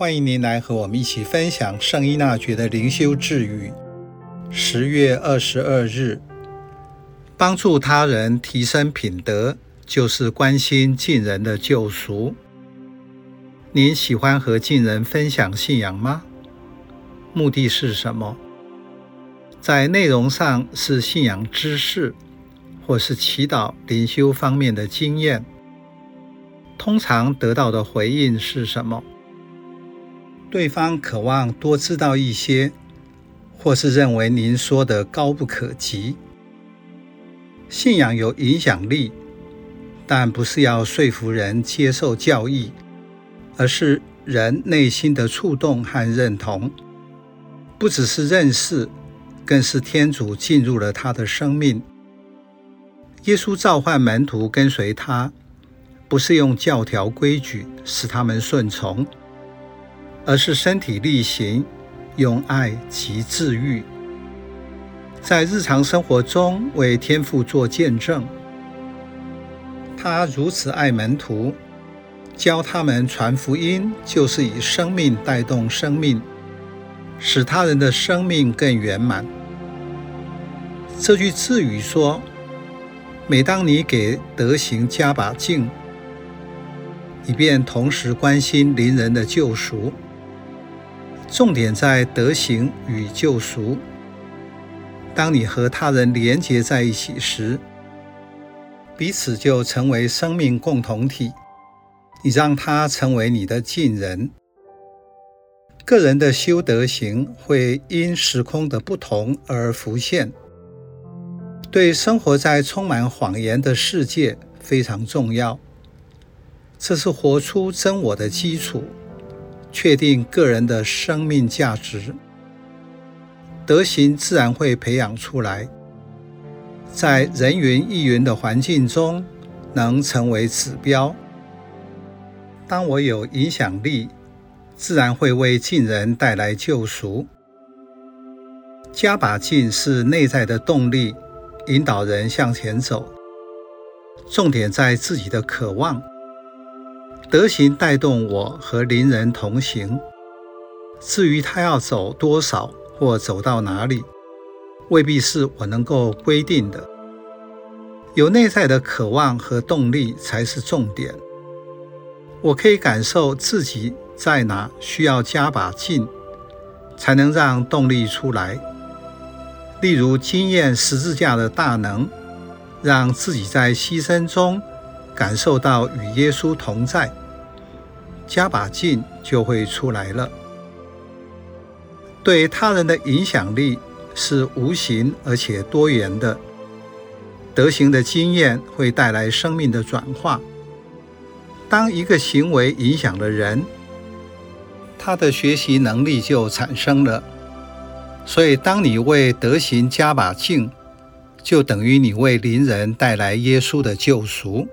欢迎您来和我们一起分享圣依纳爵的灵修智语。十月二十二日，帮助他人提升品德，就是关心近人的救赎。您喜欢和近人分享信仰吗？目的是什么？在内容上是信仰知识，或是祈祷灵修方面的经验。通常得到的回应是什么？对方渴望多知道一些，或是认为您说的高不可及。信仰有影响力，但不是要说服人接受教义。而是人内心的触动和认同，不只是认识，更是天主进入了他的生命。耶稣召唤门徒跟随他，不是用教条规矩使他们顺从，而是身体力行，用爱及治愈，在日常生活中为天父做见证。他如此爱门徒。教他们传福音，就是以生命带动生命，使他人的生命更圆满。这句智语说：每当你给德行加把劲，以便同时关心邻人的救赎，重点在德行与救赎。当你和他人连结在一起时，彼此就成为生命共同体。你让他成为你的近人。个人的修德行会因时空的不同而浮现，对生活在充满谎言的世界非常重要。这是活出真我的基础，确定个人的生命价值。德行自然会培养出来，在人云亦云的环境中，能成为指标。当我有影响力，自然会为近人带来救赎。加把劲是内在的动力，引导人向前走。重点在自己的渴望，德行带动我和邻人同行。至于他要走多少或走到哪里，未必是我能够规定的。有内在的渴望和动力才是重点。我可以感受自己在哪需要加把劲，才能让动力出来。例如，经验十字架的大能，让自己在牺牲中感受到与耶稣同在，加把劲就会出来了。对他人的影响力是无形而且多元的，德行的经验会带来生命的转化。当一个行为影响了人，他的学习能力就产生了。所以，当你为德行加把劲，就等于你为邻人带来耶稣的救赎。